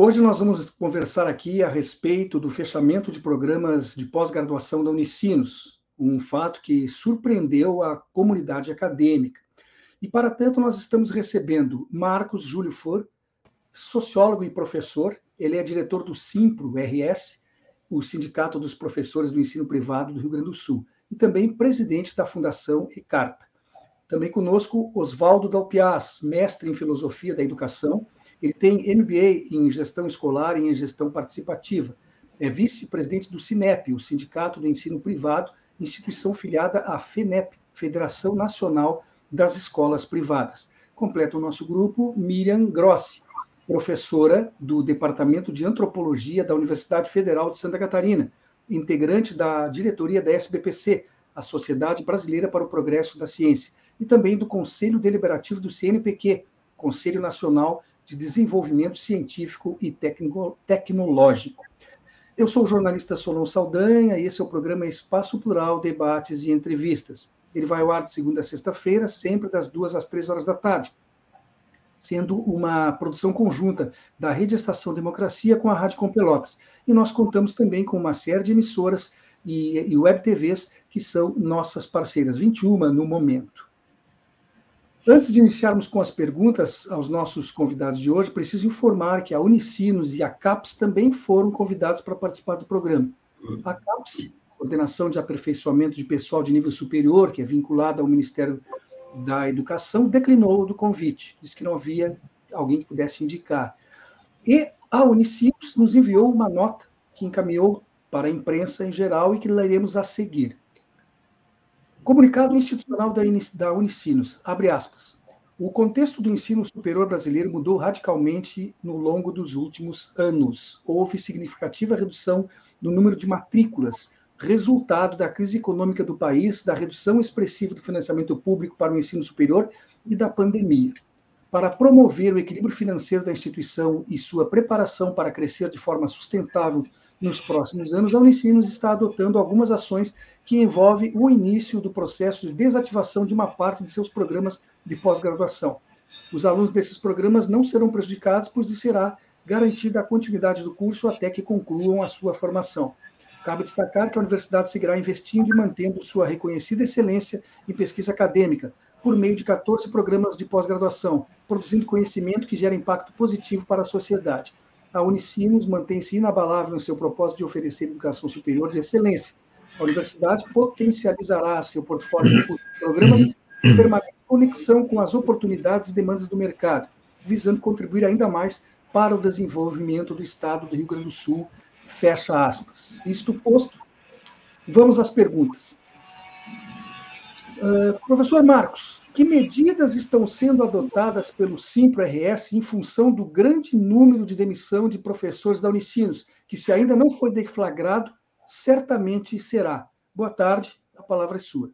Hoje nós vamos conversar aqui a respeito do fechamento de programas de pós-graduação da Unicinos, um fato que surpreendeu a comunidade acadêmica. E para tanto nós estamos recebendo Marcos Júlio For, sociólogo e professor, ele é diretor do Simpro RS, o Sindicato dos Professores do Ensino Privado do Rio Grande do Sul, e também presidente da Fundação ECARPA. Também conosco Oswaldo Dalpiaz, mestre em Filosofia da Educação, ele tem MBA em Gestão Escolar e em Gestão Participativa. É vice-presidente do SINEP, o Sindicato do Ensino Privado, instituição filiada à FENEP, Federação Nacional das Escolas Privadas. Completa o nosso grupo Miriam Grossi, professora do Departamento de Antropologia da Universidade Federal de Santa Catarina, integrante da diretoria da SBPC, a Sociedade Brasileira para o Progresso da Ciência, e também do Conselho Deliberativo do CNPq, Conselho Nacional de Desenvolvimento Científico e Tecnológico. Eu sou o jornalista Solon Saldanha e esse é o programa Espaço Plural, Debates e Entrevistas. Ele vai ao ar de segunda a sexta-feira, sempre das duas às três horas da tarde sendo uma produção conjunta da Rede Estação Democracia com a Rádio Com Pelotas. E nós contamos também com uma série de emissoras e, e web TVs que são nossas parceiras, 21 no momento. Antes de iniciarmos com as perguntas aos nossos convidados de hoje, preciso informar que a Unicinos e a CAPES também foram convidados para participar do programa. A CAPES, Coordenação de Aperfeiçoamento de Pessoal de Nível Superior, que é vinculada ao Ministério da Educação declinou do convite, disse que não havia alguém que pudesse indicar. E a Unicinos nos enviou uma nota que encaminhou para a imprensa em geral e que leremos a seguir. Comunicado institucional da Unicinos, abre aspas. O contexto do ensino superior brasileiro mudou radicalmente no longo dos últimos anos. Houve significativa redução no número de matrículas, resultado da crise econômica do país, da redução expressiva do financiamento público para o ensino superior e da pandemia. Para promover o equilíbrio financeiro da instituição e sua preparação para crescer de forma sustentável nos próximos anos, a Unicinos está adotando algumas ações que envolvem o início do processo de desativação de uma parte de seus programas de pós-graduação. Os alunos desses programas não serão prejudicados, pois será garantida a continuidade do curso até que concluam a sua formação. Cabe destacar que a universidade seguirá investindo e mantendo sua reconhecida excelência em pesquisa acadêmica, por meio de 14 programas de pós-graduação, produzindo conhecimento que gera impacto positivo para a sociedade. A Unicinos mantém-se inabalável em seu propósito de oferecer educação superior de excelência. A universidade potencializará seu portfólio de programas em permanente conexão com as oportunidades e demandas do mercado, visando contribuir ainda mais para o desenvolvimento do Estado do Rio Grande do Sul Fecha aspas. Isto posto, vamos às perguntas. Uh, professor Marcos, que medidas estão sendo adotadas pelo Simpro-RS em função do grande número de demissão de professores da Unicinos, que se ainda não foi deflagrado, certamente será. Boa tarde, a palavra é sua.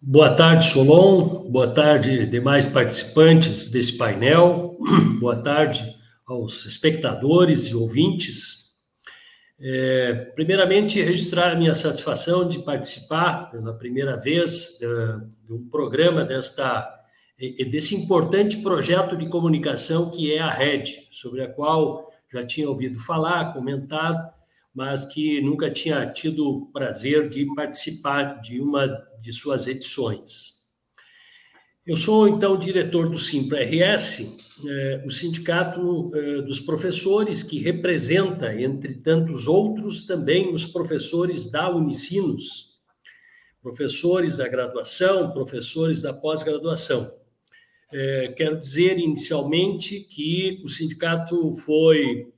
Boa tarde, Solon. Boa tarde, demais participantes desse painel. Boa tarde aos espectadores e ouvintes. É, primeiramente, registrar a minha satisfação de participar pela primeira vez de, de um programa desta desse importante projeto de comunicação que é a Rede, sobre a qual já tinha ouvido falar, comentado, mas que nunca tinha tido o prazer de participar de uma de suas edições. Eu sou, então, diretor do Simpra-RS, eh, o sindicato eh, dos professores, que representa, entre tantos outros, também os professores da Unicinos, professores da graduação, professores da pós-graduação. Eh, quero dizer, inicialmente, que o sindicato foi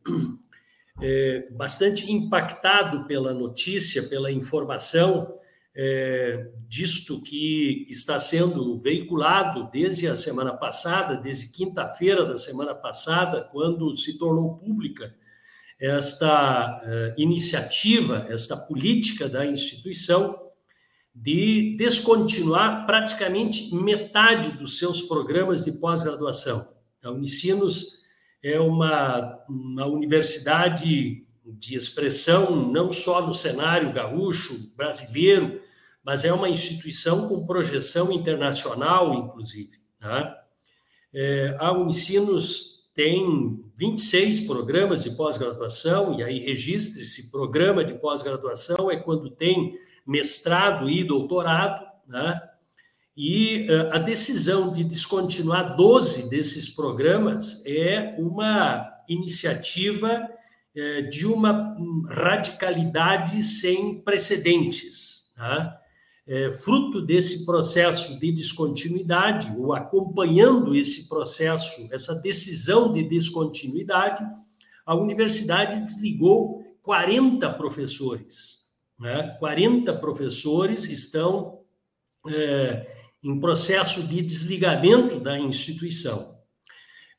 bastante impactado pela notícia, pela informação é, disto que está sendo veiculado desde a semana passada, desde quinta-feira da semana passada, quando se tornou pública esta uh, iniciativa, esta política da instituição de descontinuar praticamente metade dos seus programas de pós-graduação. A Unicinos é uma, uma universidade de expressão não só no cenário gaúcho, brasileiro, mas é uma instituição com projeção internacional, inclusive. Tá? É, a Unicinos tem 26 programas de pós-graduação, e aí registre-se, programa de pós-graduação é quando tem mestrado e doutorado, né? E uh, a decisão de descontinuar 12 desses programas é uma iniciativa uh, de uma radicalidade sem precedentes. Tá? É, fruto desse processo de descontinuidade, ou acompanhando esse processo, essa decisão de descontinuidade, a universidade desligou 40 professores né? 40 professores estão é, em processo de desligamento da instituição.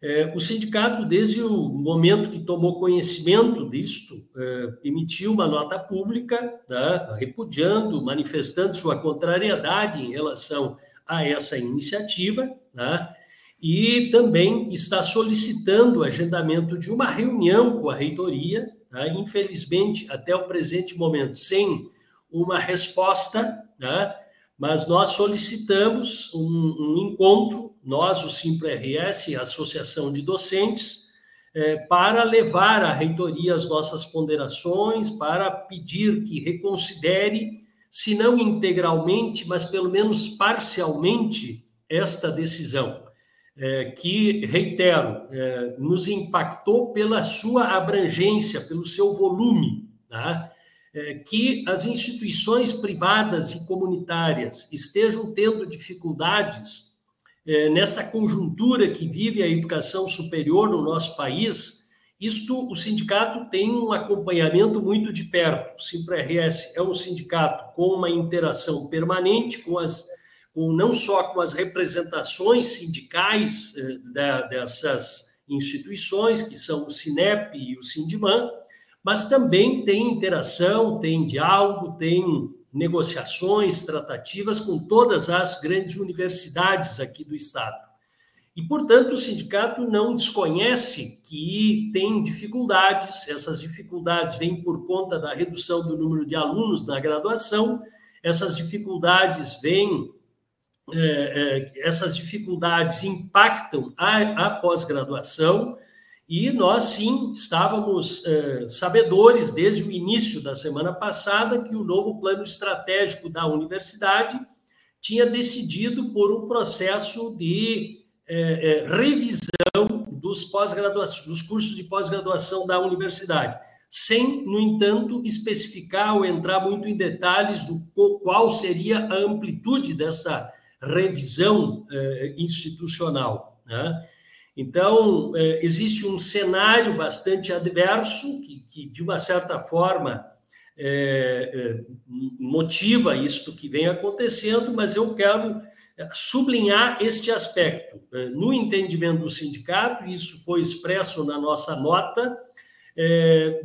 É, o sindicato, desde o momento que tomou conhecimento disto, é, emitiu uma nota pública, tá, repudiando, manifestando sua contrariedade em relação a essa iniciativa, tá, e também está solicitando o agendamento de uma reunião com a reitoria né? infelizmente, até o presente momento, sem uma resposta, né? Mas nós solicitamos um, um encontro, nós, o Simples-RS, a Associação de Docentes, é, para levar à reitoria as nossas ponderações, para pedir que reconsidere, se não integralmente, mas pelo menos parcialmente, esta decisão é, que, reitero, é, nos impactou pela sua abrangência, pelo seu volume, tá? É, que as instituições privadas e comunitárias estejam tendo dificuldades é, nesta conjuntura que vive a educação superior no nosso país. Isto, o sindicato tem um acompanhamento muito de perto. O Simples-RS é um sindicato com uma interação permanente com as com, não só com as representações sindicais da, dessas instituições, que são o Sinep e o Sindiman, mas também tem interação, tem diálogo, tem negociações, tratativas com todas as grandes universidades aqui do Estado. E, portanto, o sindicato não desconhece que tem dificuldades, essas dificuldades vêm por conta da redução do número de alunos na graduação, essas dificuldades vêm é, é, essas dificuldades impactam a, a pós-graduação e nós sim estávamos é, sabedores desde o início da semana passada que o novo plano estratégico da universidade tinha decidido por um processo de é, é, revisão dos pós-graduação, dos cursos de pós-graduação da universidade, sem, no entanto, especificar ou entrar muito em detalhes do qual seria a amplitude dessa revisão eh, institucional. Né? Então, eh, existe um cenário bastante adverso, que, que de uma certa forma, eh, motiva isto que vem acontecendo, mas eu quero sublinhar este aspecto. No entendimento do sindicato, isso foi expresso na nossa nota,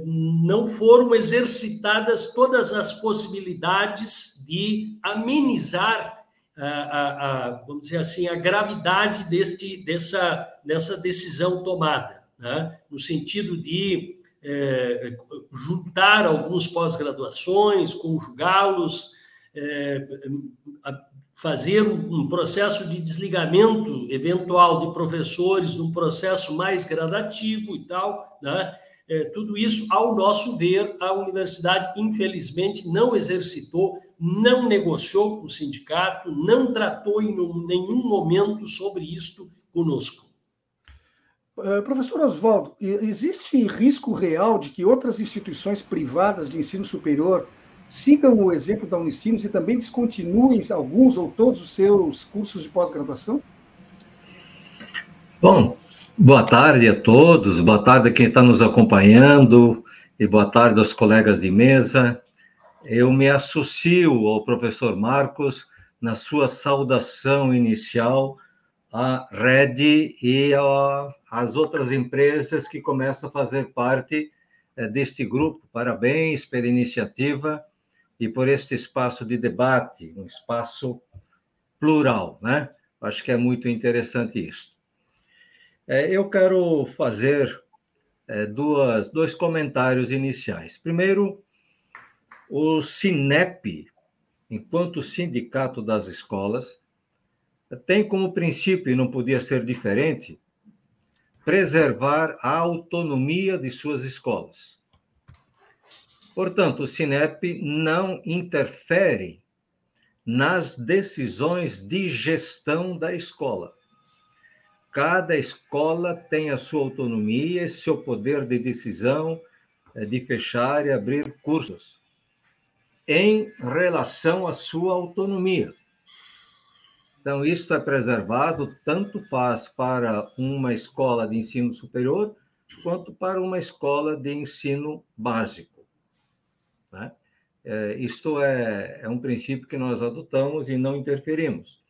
não foram exercitadas todas as possibilidades de amenizar a, a, vamos dizer assim, a gravidade deste, dessa, dessa decisão tomada, né? no sentido de é, juntar alguns pós-graduações, conjugá-los, é, fazer um processo de desligamento eventual de professores num processo mais gradativo e tal, né? É, tudo isso, ao nosso ver, a universidade, infelizmente, não exercitou não negociou com o sindicato, não tratou em nenhum momento sobre isto conosco. Uh, professor Oswaldo, existe risco real de que outras instituições privadas de ensino superior sigam o exemplo da Unicinos e também descontinuem alguns ou todos os seus cursos de pós-graduação? Bom, boa tarde a todos, boa tarde a quem está nos acompanhando e boa tarde aos colegas de mesa eu me associo ao professor Marcos na sua saudação inicial à Red e às outras empresas que começam a fazer parte é, deste grupo. Parabéns pela iniciativa e por este espaço de debate, um espaço plural, né? Acho que é muito interessante isso. É, eu quero fazer é, duas, dois comentários iniciais. Primeiro, o SINEP, enquanto sindicato das escolas, tem como princípio, e não podia ser diferente, preservar a autonomia de suas escolas. Portanto, o SINEP não interfere nas decisões de gestão da escola. Cada escola tem a sua autonomia, seu poder de decisão é, de fechar e abrir cursos em relação à sua autonomia. Então, isso é preservado, tanto faz para uma escola de ensino superior, quanto para uma escola de ensino básico. Né? É, isto é, é um princípio que nós adotamos e não interferimos.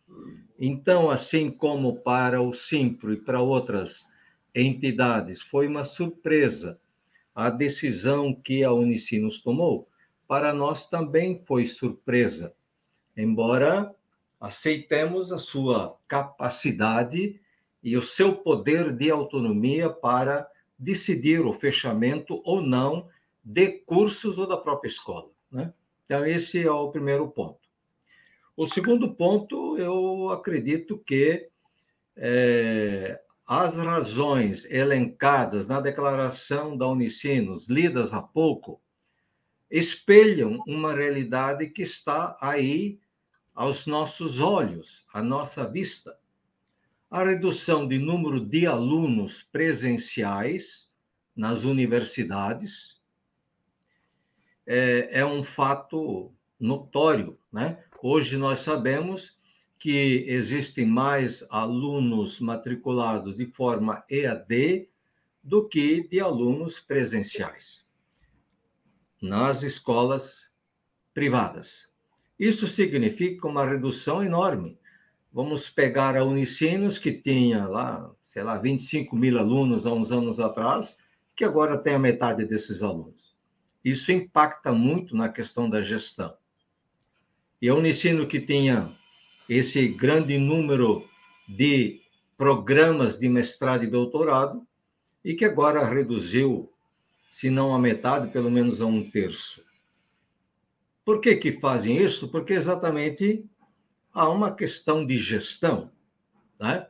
Então, assim como para o Simpro e para outras entidades foi uma surpresa a decisão que a Unicinos tomou, para nós também foi surpresa, embora aceitemos a sua capacidade e o seu poder de autonomia para decidir o fechamento ou não de cursos ou da própria escola. Né? Então, esse é o primeiro ponto. O segundo ponto, eu acredito que é, as razões elencadas na declaração da Unicinos, lidas há pouco, espelham uma realidade que está aí aos nossos olhos, à nossa vista. A redução de número de alunos presenciais nas universidades é, é um fato notório, né? Hoje nós sabemos que existem mais alunos matriculados de forma EAD do que de alunos presenciais nas escolas privadas. Isso significa uma redução enorme. Vamos pegar a Unicinos, que tinha lá, sei lá, 25 mil alunos há uns anos atrás, que agora tem a metade desses alunos. Isso impacta muito na questão da gestão. E a Unicino, que tinha esse grande número de programas de mestrado e doutorado, e que agora reduziu, se não a metade, pelo menos a um terço. Por que, que fazem isso? Porque exatamente há uma questão de gestão. Né?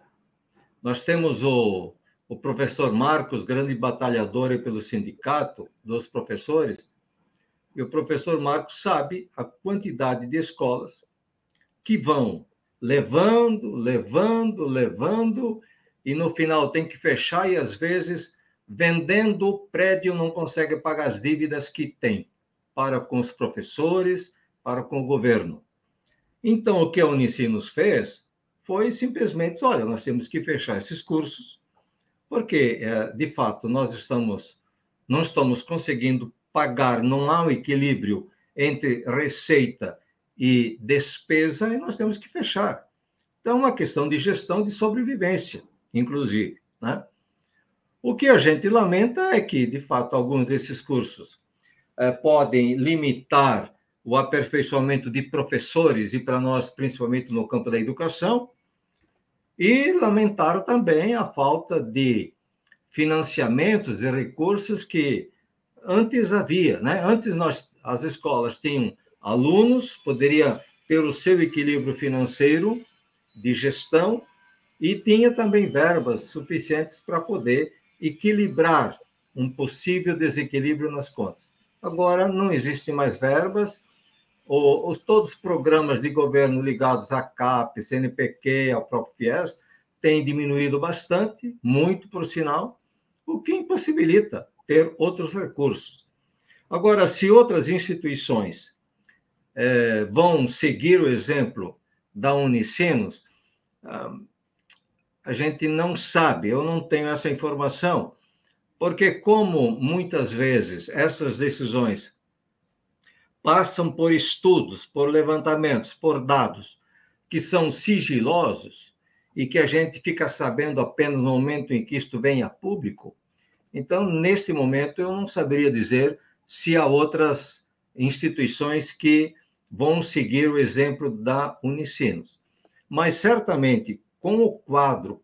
Nós temos o, o professor Marcos, grande batalhador pelo sindicato dos professores, e o professor Marcos sabe a quantidade de escolas que vão levando, levando, levando, e no final tem que fechar, e às vezes, vendendo o prédio, não consegue pagar as dívidas que tem para com os professores, para com o governo. Então, o que a Unicinos fez foi simplesmente, olha, nós temos que fechar esses cursos, porque, é, de fato, nós estamos, não estamos conseguindo pagar, não há um equilíbrio entre receita e despesa, e nós temos que fechar. Então, é uma questão de gestão de sobrevivência, inclusive. Né? O que a gente lamenta é que, de fato, alguns desses cursos eh, podem limitar o aperfeiçoamento de professores, e para nós, principalmente no campo da educação, e lamentaram também a falta de financiamentos e recursos que antes havia, né? Antes nós, as escolas tinham alunos, poderia ter o seu equilíbrio financeiro de gestão e tinha também verbas suficientes para poder equilibrar um possível desequilíbrio nas contas. Agora não existem mais verbas, os, todos os programas de governo ligados à CAP, CNPq, ao próprio FIES, têm diminuído bastante, muito por sinal, o que impossibilita ter outros recursos. Agora, se outras instituições é, vão seguir o exemplo da Unicinos, ah, a gente não sabe, eu não tenho essa informação, porque, como muitas vezes essas decisões passam por estudos, por levantamentos, por dados que são sigilosos e que a gente fica sabendo apenas no momento em que isto vem a público, Então, neste momento, eu não saberia dizer se há outras instituições que vão seguir o exemplo da Unicinos. Mas certamente, com o quadro,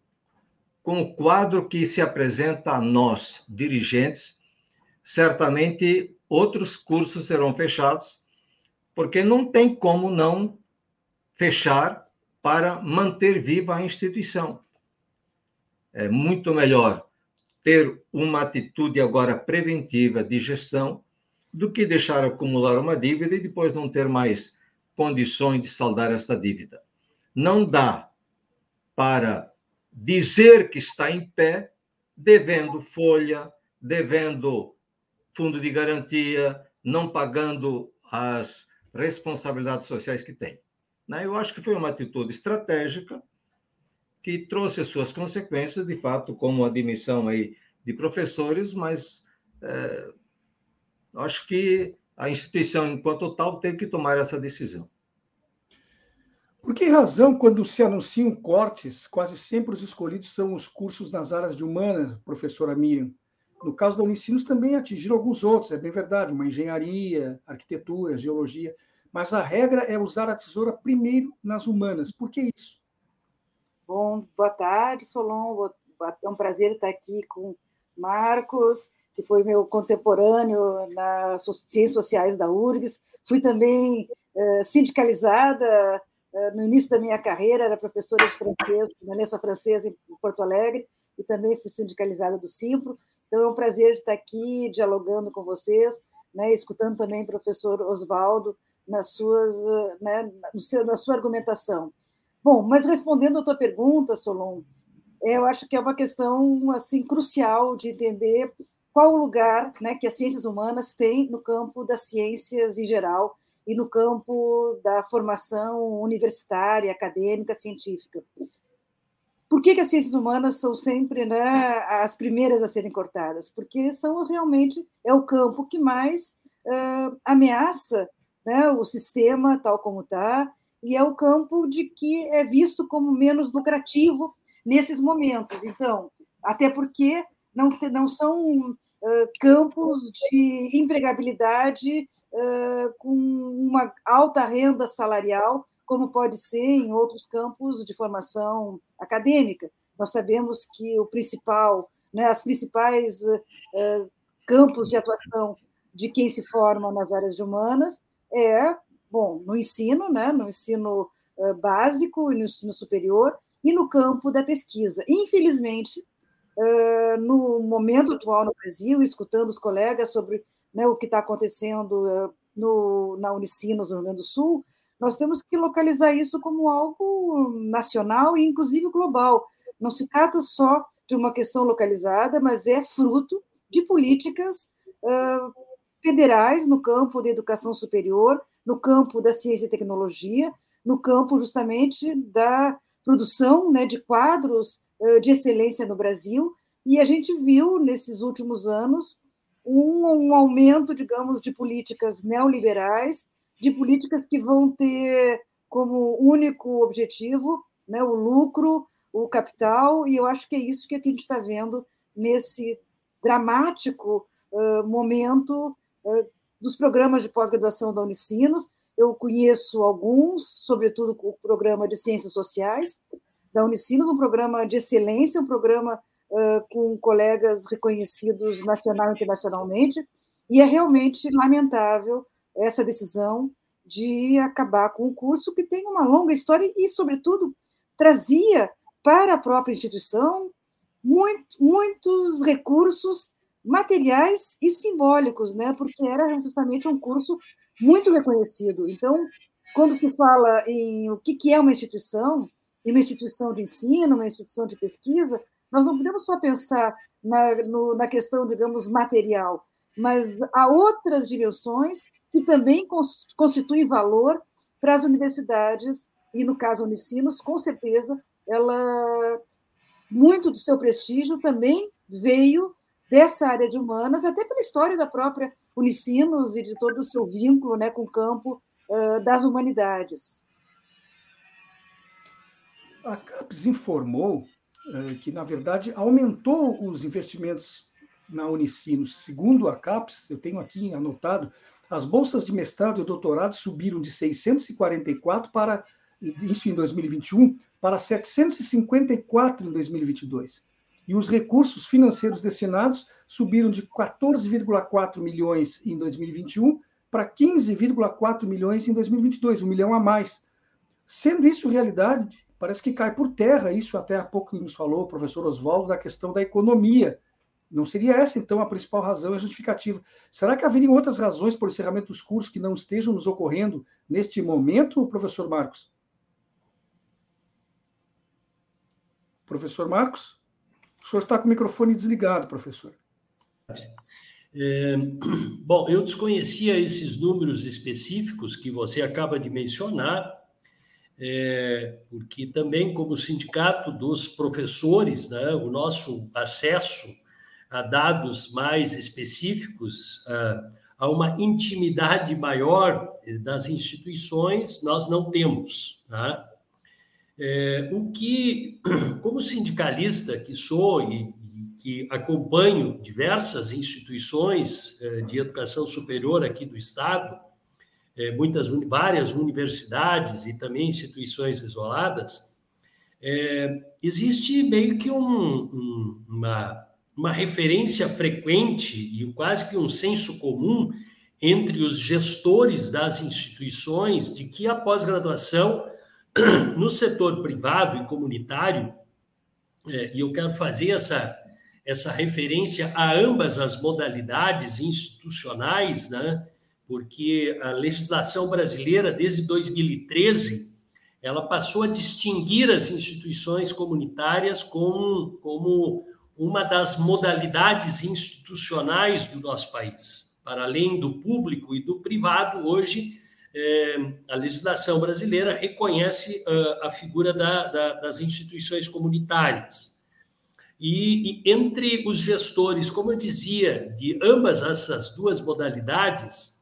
com o quadro que se apresenta a nós, dirigentes, certamente outros cursos serão fechados, porque não tem como não fechar para manter viva a instituição. É muito melhor ter uma atitude agora preventiva de gestão do que deixar acumular uma dívida e depois não ter mais condições de saldar esta dívida. Não dá para dizer que está em pé devendo folha, devendo fundo de garantia, não pagando as responsabilidades sociais que tem. Né? Eu acho que foi uma atitude estratégica que trouxe as suas consequências, de fato, como admissão aí de professores, mas é, acho que a instituição, enquanto tal, teve que tomar essa decisão. Por que razão, quando se anunciam cortes, quase sempre os escolhidos são os cursos nas áreas de humanas, professora Miriam? No caso da Unicinos, também atingiram alguns outros, é bem verdade, uma engenharia, arquitetura, geologia, mas a regra é usar a tesoura primeiro nas humanas. Por que isso? Bom, boa tarde, Solon. É um prazer estar aqui com Marcos, que foi meu contemporâneo nas Ciências Sociais da URGS. Fui também eh, sindicalizada no início da minha carreira, era professora de francês, Aliança Francesa em Porto Alegre, e também fui sindicalizada do Simpro. Então é um prazer estar aqui dialogando com vocês, né, escutando também o professor Oswaldo nas suas, eh, né, na sua argumentação. Bom, mas respondendo à tua pergunta, Solon, eu acho que é uma questão assim crucial de entender qual o lugar né, que as ciências humanas têm no campo das ciências em geral e no campo da formação universitária, acadêmica, científica. Por que, que as ciências humanas são sempre né, as primeiras a serem cortadas? Porque são realmente é o campo que mais uh, ameaça né, o sistema tal como está e é o campo de que é visto como menos lucrativo nesses momentos. Então, até porque não, não são uh, campos de empregabilidade uh, com uma alta renda salarial, como pode ser em outros campos de formação acadêmica. Nós sabemos que o principal, né, as principais uh, campos de atuação de quem se forma nas áreas humanas é, bom, no ensino, né, no ensino básico e no ensino superior, e no campo da pesquisa. Infelizmente, no momento atual no Brasil, escutando os colegas sobre né, o que está acontecendo no, na Unicinos, no Rio Grande do Sul, nós temos que localizar isso como algo nacional e, inclusive, global. Não se trata só de uma questão localizada, mas é fruto de políticas uh, federais no campo da educação superior, no campo da ciência e tecnologia, no campo justamente da produção né, de quadros uh, de excelência no Brasil, e a gente viu nesses últimos anos um, um aumento, digamos, de políticas neoliberais, de políticas que vão ter como único objetivo né, o lucro, o capital, e eu acho que é isso que a gente está vendo nesse dramático uh, momento uh, dos programas de pós-graduação da Unicinos, eu conheço alguns, sobretudo o programa de Ciências Sociais da Unicinos, um programa de excelência, um programa uh, com colegas reconhecidos nacional e internacionalmente, e é realmente lamentável essa decisão de acabar com um curso que tem uma longa história e, sobretudo, trazia para a própria instituição muito, muitos recursos materiais e simbólicos, né? porque era justamente um curso muito reconhecido. Então, quando se fala em o que é uma instituição, uma instituição de ensino, uma instituição de pesquisa, nós não podemos só pensar na, no, na questão, digamos, material, mas há outras dimensões que também constituem valor para as universidades, e no caso Unicinos, com certeza, ela muito do seu prestígio também veio dessa área de humanas, até pela história da própria Unicinos e de todo o seu vínculo né, com o campo uh, das humanidades. A CAPES informou que, na verdade, aumentou os investimentos na Unicinos. Segundo a CAPES, eu tenho aqui anotado, as bolsas de mestrado e doutorado subiram de 644 para isso em 2021 para 754 em 2022. E os recursos financeiros destinados subiram de 14,4 milhões em 2021 para 15,4 milhões em 2022, um milhão a mais. Sendo isso realidade, parece que cai por terra isso até há pouco nos falou o professor Oswaldo da questão da economia. Não seria essa, então, a principal razão e justificativa? Será que haveriam outras razões por encerramento dos cursos que não estejam nos ocorrendo neste momento, professor Marcos? Professor Marcos? O senhor está com o microfone desligado, professor. É, bom, eu desconhecia esses números específicos que você acaba de mencionar, é, porque também, como sindicato dos professores, né, o nosso acesso a dados mais específicos, a, a uma intimidade maior das instituições, nós não temos. Né? É, o que, como sindicalista que sou e, e que acompanho diversas instituições é, de educação superior aqui do Estado, é, muitas, várias universidades e também instituições isoladas, é, existe meio que um, um, uma, uma referência frequente e quase que um senso comum entre os gestores das instituições de que a pós-graduação no setor privado e comunitário, é, e eu quero fazer essa, essa referência a ambas as modalidades institucionais, né? Porque a legislação brasileira, desde 2013, ela passou a distinguir as instituições comunitárias como, como uma das modalidades institucionais do nosso país. Para além do público e do privado, hoje é, a legislação brasileira reconhece a figura da, da, das instituições comunitárias. E, e, entre os gestores, como eu dizia, de ambas essas duas modalidades,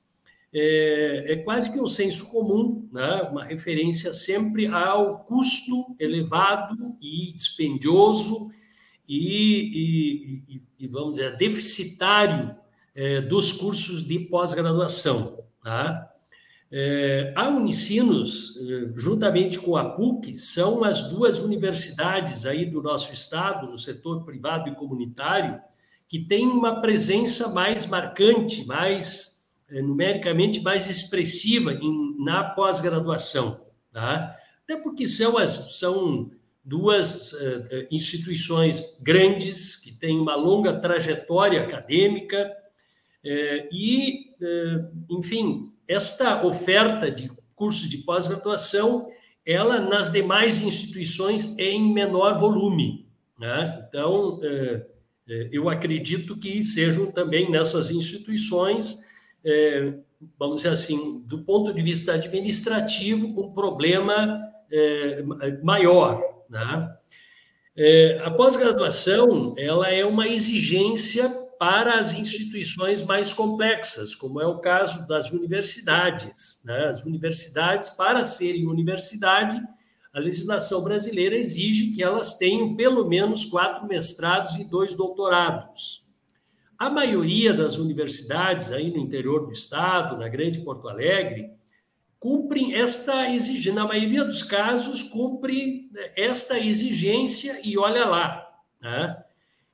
é, é quase que um senso comum, né? uma referência sempre ao custo elevado e dispendioso e, e, e vamos dizer, deficitário é, dos cursos de pós-graduação. Tá? É, a Unicinos, é, juntamente com a PUC, são as duas universidades aí do nosso estado, no setor privado e comunitário, que têm uma presença mais marcante, mais é, numericamente mais expressiva em, na pós-graduação. Tá? Até porque são, as, são duas uh, instituições grandes, que têm uma longa trajetória acadêmica, e, enfim, esta oferta de curso de pós-graduação, ela nas demais instituições é em menor volume. Né? Então, eu acredito que sejam também nessas instituições, é, vamos dizer assim, do ponto de vista administrativo, um problema maior. Né? A pós-graduação ela é uma exigência para as instituições mais complexas, como é o caso das universidades. Né? As universidades, para serem universidade, a legislação brasileira exige que elas tenham pelo menos quatro mestrados e dois doutorados. A maioria das universidades aí no interior do estado, na Grande Porto Alegre, cumprem esta exigência. Na maioria dos casos, cumpre esta exigência e olha lá. Né?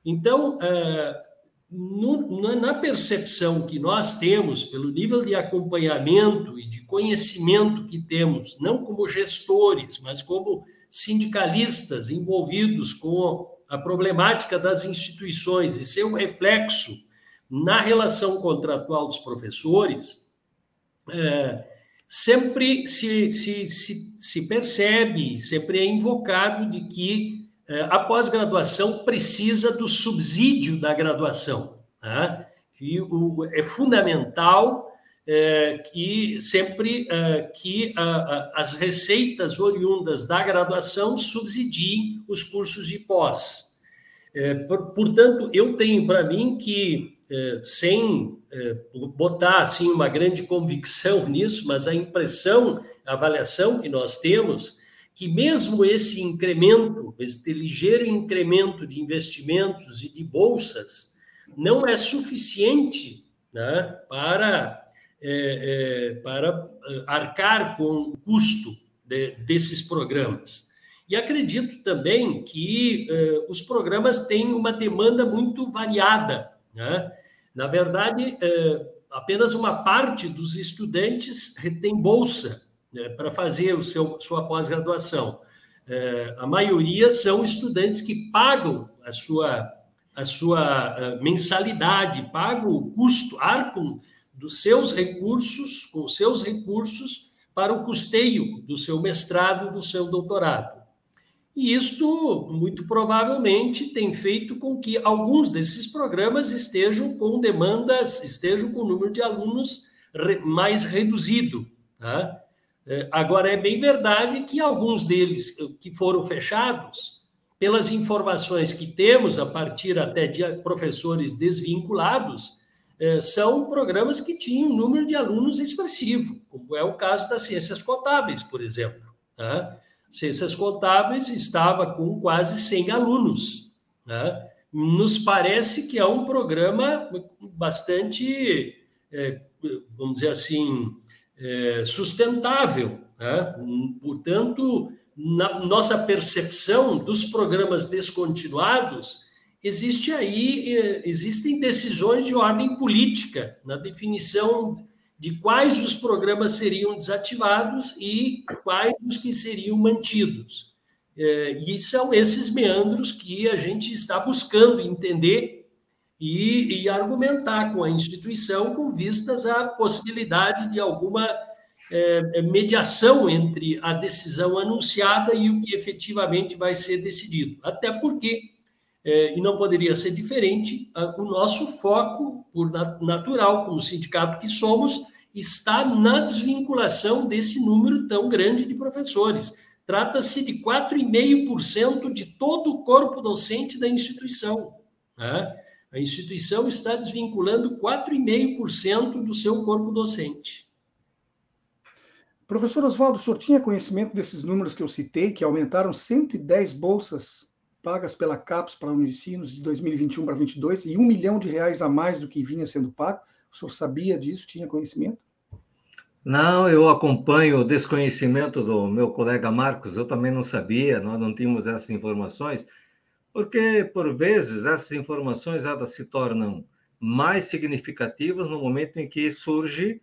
Então, no, na percepção que nós temos, pelo nível de acompanhamento e de conhecimento que temos, não como gestores, mas como sindicalistas envolvidos com a problemática das instituições e seu reflexo na relação contratual dos professores, é, sempre se, se, se, se percebe, sempre é invocado de que é, a pós-graduação precisa do subsídio da graduação, né? que o, é fundamental é, que sempre é, que a, a, as receitas oriundas da graduação subsidiem os cursos de pós. É, por, portanto, eu tenho para mim que, sem botar assim uma grande convicção nisso, mas a impressão, a avaliação que nós temos que mesmo esse incremento, esse ligeiro incremento de investimentos e de bolsas, não é suficiente né, para, é, é, para é, arcar com o custo de, desses programas. E acredito também que é, os programas têm uma demanda muito variada. Né? Na verdade, é, apenas uma parte dos estudantes tem bolsa né, para fazer o seu, sua pós-graduação. A maioria são estudantes que pagam a sua, a sua mensalidade, pagam o custo, arcam dos seus recursos, com seus recursos, para o custeio do seu mestrado, do seu doutorado. E isto, muito provavelmente, tem feito com que alguns desses programas estejam com demandas, estejam com o número de alunos mais reduzido. Tá? É, agora, é bem verdade que alguns deles eh, que foram fechados, pelas informações que temos a partir até de professores desvinculados, são programas que tinham um número de alunos expressivo, como é o caso das ciências contábeis, por exemplo. Tá? Ciências contábeis estava com quase 100 alunos. Né? Nos parece que é um programa bastante, é, vamos dizer assim, é, sustentável. Né? Portanto, na nossa percepção dos programas descontinuados, existe aí é, existem decisões de ordem política na definição de quais os programas seriam desativados e quais os que seriam mantidos. É, e são esses meandros que a gente está buscando entender e, e, argumentar com a instituição com vistas à possibilidade de alguma é, mediação entre a decisão anunciada e o que efetivamente vai ser decidido. Até porque, é, e não poderia ser diferente, a, o nosso foco, por natural, como sindicato que somos, está na desvinculação desse número tão grande de professores. Trata-se de 4,5% de todo o corpo docente da instituição. Né? A instituição está desvinculando 4,5% do seu corpo docente. Professor Oswaldo, o senhor tinha conhecimento desses números que eu citei, que aumentaram 110 bolsas pagas pela CAPES para unicinos de 2021 para 2022 e um milhão de reais a mais do que vinha sendo pago? O senhor sabia disso? Tinha conhecimento? Não, eu acompanho o desconhecimento do meu colega Marcos, eu também não sabia, nós não tínhamos essas informações. Porque, por vezes, essas informações elas se tornam mais significativas no momento em que surge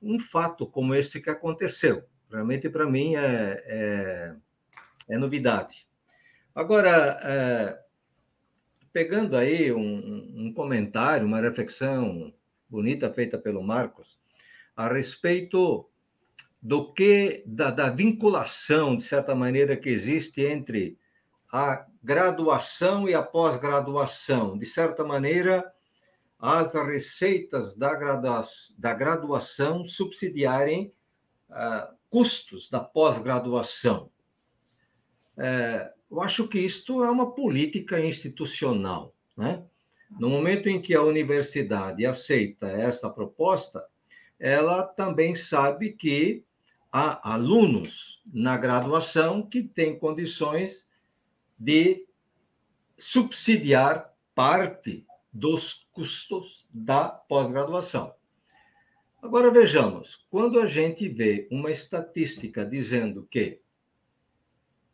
um fato como este que aconteceu. Realmente, para mim, é, é, é, novidade. Agora, é, pegando aí um, um comentário, uma reflexão bonita feita pelo Marcos, a respeito do que da, da, vinculação de certa maneira que existe entre a graduação e a pós-graduação. De certa maneira, as receitas da, gradua da graduação subsidiarem uh, custos da pós-graduação. É, eu acho que isto é uma política institucional. Né? No momento em que a universidade aceita essa proposta, ela também sabe que há alunos na graduação que têm condições de subsidiar parte dos custos da pós-graduação. Agora vejamos, quando a gente vê uma estatística dizendo que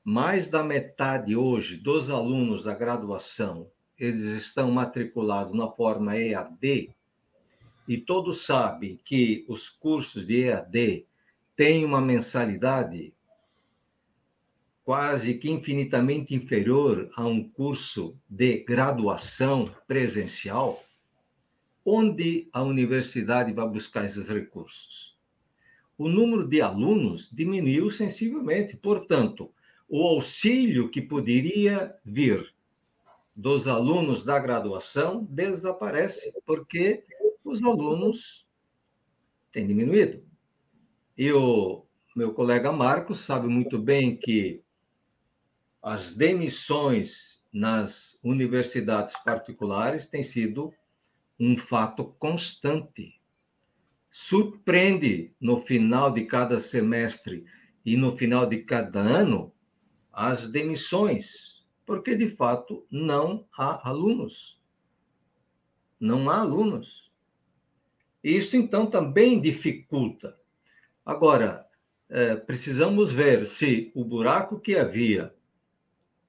mais da metade hoje dos alunos da graduação eles estão matriculados na forma EAD, e todos sabem que os cursos de EAD têm uma mensalidade quase que infinitamente inferior a um curso de graduação presencial, onde a universidade vai buscar esses recursos? O número de alunos diminuiu sensivelmente, portanto, o auxílio que poderia vir dos alunos da graduação desaparece, porque os alunos têm diminuído. E o meu colega Marcos sabe muito bem que as demissões nas universidades particulares têm sido um fato constante. Surpreende no final de cada semestre e no final de cada ano as demissões, porque de fato não há alunos. não há alunos. Isso, então, também dificulta. Agora, é, precisamos ver se o buraco que havia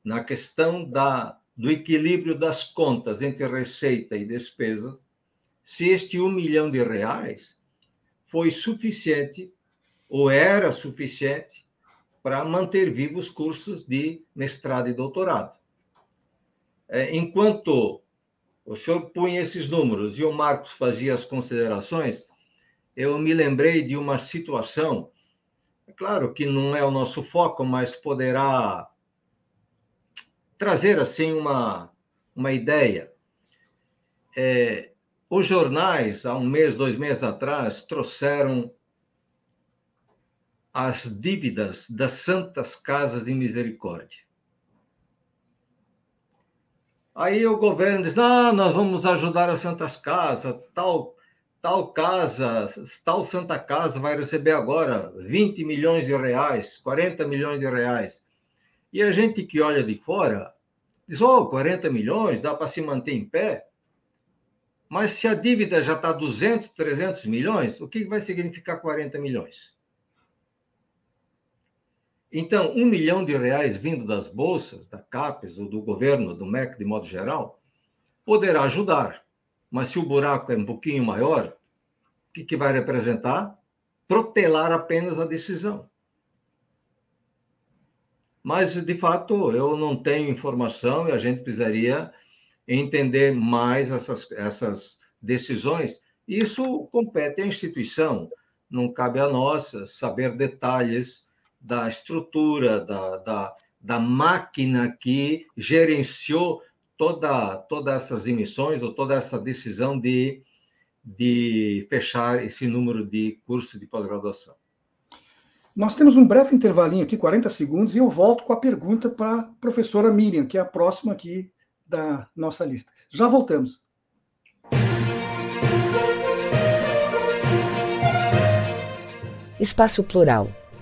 na questão da, do equilíbrio das contas entre receita e despesas, se este um milhão de reais foi suficiente ou era suficiente para manter vivos cursos de mestrado e doutorado. É, enquanto o senhor punha esses números e o Marcos fazia as considerações, eu me lembrei de uma situação, é claro que não é o nosso foco, mas poderá trazer assim uma, uma ideia. É, os jornais, há um mês, dois meses atrás, trouxeram as dívidas das Santas Casas de Misericórdia. Aí o governo diz: não, nós vamos ajudar as Santas Casas, tal, tal casa, tal Santa Casa vai receber agora 20 milhões de reais, 40 milhões de reais. E a gente que olha de fora diz: oh, 40 milhões, dá para se manter em pé. Mas se a dívida já está 200, 300 milhões, o que vai significar 40 milhões? Então, um milhão de reais vindo das bolsas, da CAPES ou do governo, do MEC de modo geral, poderá ajudar. Mas se o buraco é um pouquinho maior, o que, que vai representar? Protelar apenas a decisão. Mas, de fato, eu não tenho informação e a gente precisaria entender mais essas, essas decisões. Isso compete à instituição, não cabe a nós saber detalhes da estrutura, da, da, da máquina que gerenciou toda, todas essas emissões ou toda essa decisão de, de fechar esse número de cursos de pós-graduação. Nós temos um breve intervalinho aqui, 40 segundos, e eu volto com a pergunta para a professora Miriam, que é a próxima aqui da nossa lista. Já voltamos. Espaço Plural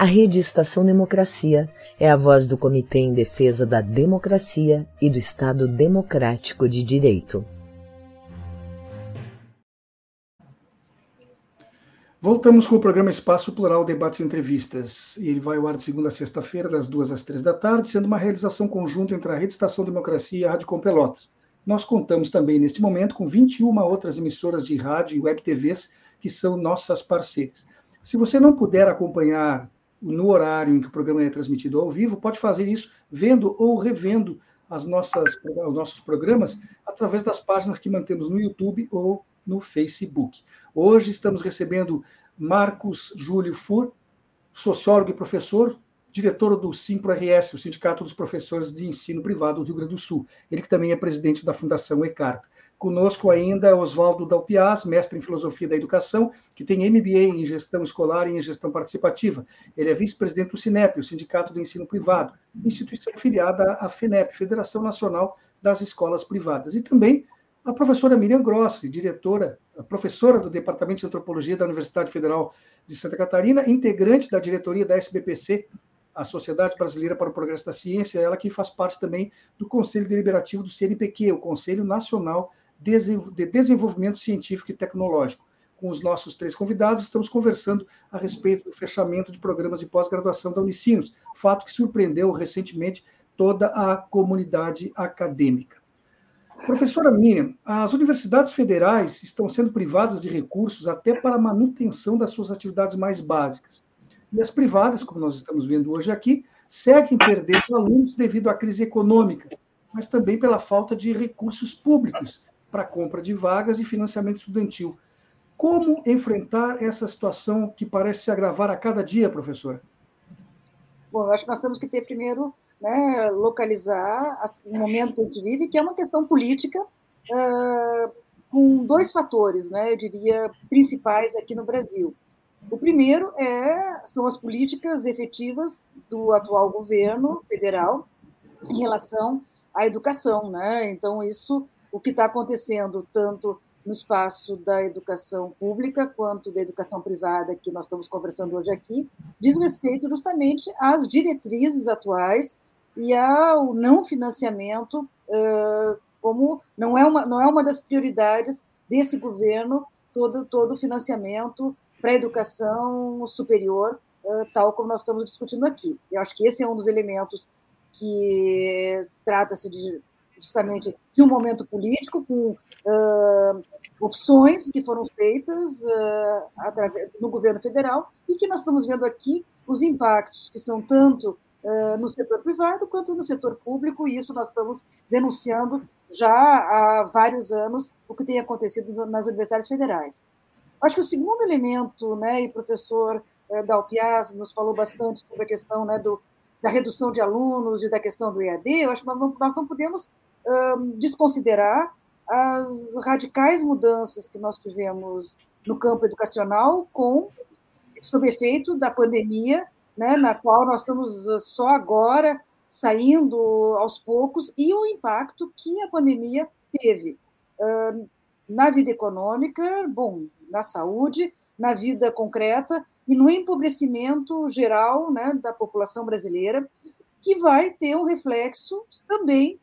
A Rede Estação Democracia é a voz do Comitê em Defesa da Democracia e do Estado Democrático de Direito. Voltamos com o programa Espaço Plural Debates e Entrevistas. Ele vai ao ar de segunda a sexta-feira, das duas às três da tarde, sendo uma realização conjunta entre a Rede Estação Democracia e a Rádio Com Pelotas. Nós contamos também, neste momento, com 21 outras emissoras de rádio e web TVs que são nossas parceiras. Se você não puder acompanhar no horário em que o programa é transmitido ao vivo, pode fazer isso vendo ou revendo as nossas, os nossos programas através das páginas que mantemos no YouTube ou no Facebook. Hoje estamos recebendo Marcos Júlio Fur, sociólogo e professor, diretor do Simpro-RS, o Sindicato dos Professores de Ensino Privado do Rio Grande do Sul. Ele que também é presidente da Fundação ECARTA. Conosco ainda Oswaldo Dalpiaz, mestre em Filosofia da Educação, que tem MBA em Gestão Escolar e em Gestão Participativa. Ele é vice-presidente do SINEP, o Sindicato do Ensino Privado, instituição filiada à FENEP, Federação Nacional das Escolas Privadas. E também a professora Miriam Grossi, diretora, professora do Departamento de Antropologia da Universidade Federal de Santa Catarina, integrante da diretoria da SBPC, a Sociedade Brasileira para o Progresso da Ciência, ela que faz parte também do Conselho Deliberativo do CNPq, o Conselho Nacional de Desenvolvimento Científico e Tecnológico. Com os nossos três convidados, estamos conversando a respeito do fechamento de programas de pós-graduação da Unicinos, fato que surpreendeu recentemente toda a comunidade acadêmica. Professora Miriam, as universidades federais estão sendo privadas de recursos até para a manutenção das suas atividades mais básicas. E as privadas, como nós estamos vendo hoje aqui, seguem perdendo alunos devido à crise econômica, mas também pela falta de recursos públicos para compra de vagas e financiamento estudantil. Como enfrentar essa situação que parece se agravar a cada dia, professora? Bom, eu acho que nós temos que ter primeiro né, localizar o momento que a gente vive, que é uma questão política uh, com dois fatores, né, eu diria, principais aqui no Brasil. O primeiro é, são as políticas efetivas do atual governo federal em relação à educação. Né? Então, isso, o que está acontecendo, tanto no espaço da educação pública quanto da educação privada, que nós estamos conversando hoje aqui, diz respeito justamente às diretrizes atuais e ao não financiamento como não é uma, não é uma das prioridades desse governo todo, todo o financiamento para a educação superior, tal como nós estamos discutindo aqui. Eu acho que esse é um dos elementos que trata-se de, justamente de um momento político com uh, opções que foram feitas uh, através, no governo federal e que nós estamos vendo aqui os impactos que são tanto uh, no setor privado quanto no setor público e isso nós estamos denunciando já há vários anos o que tem acontecido nas universidades federais. Acho que o segundo elemento, né, e o professor eh, Dalpiaz nos falou bastante sobre a questão né, do, da redução de alunos e da questão do EAD, eu acho que nós não, nós não podemos desconsiderar as radicais mudanças que nós tivemos no campo educacional com sob efeito da pandemia, né, na qual nós estamos só agora saindo aos poucos, e o impacto que a pandemia teve na vida econômica, bom, na saúde, na vida concreta e no empobrecimento geral né, da população brasileira, que vai ter um reflexo também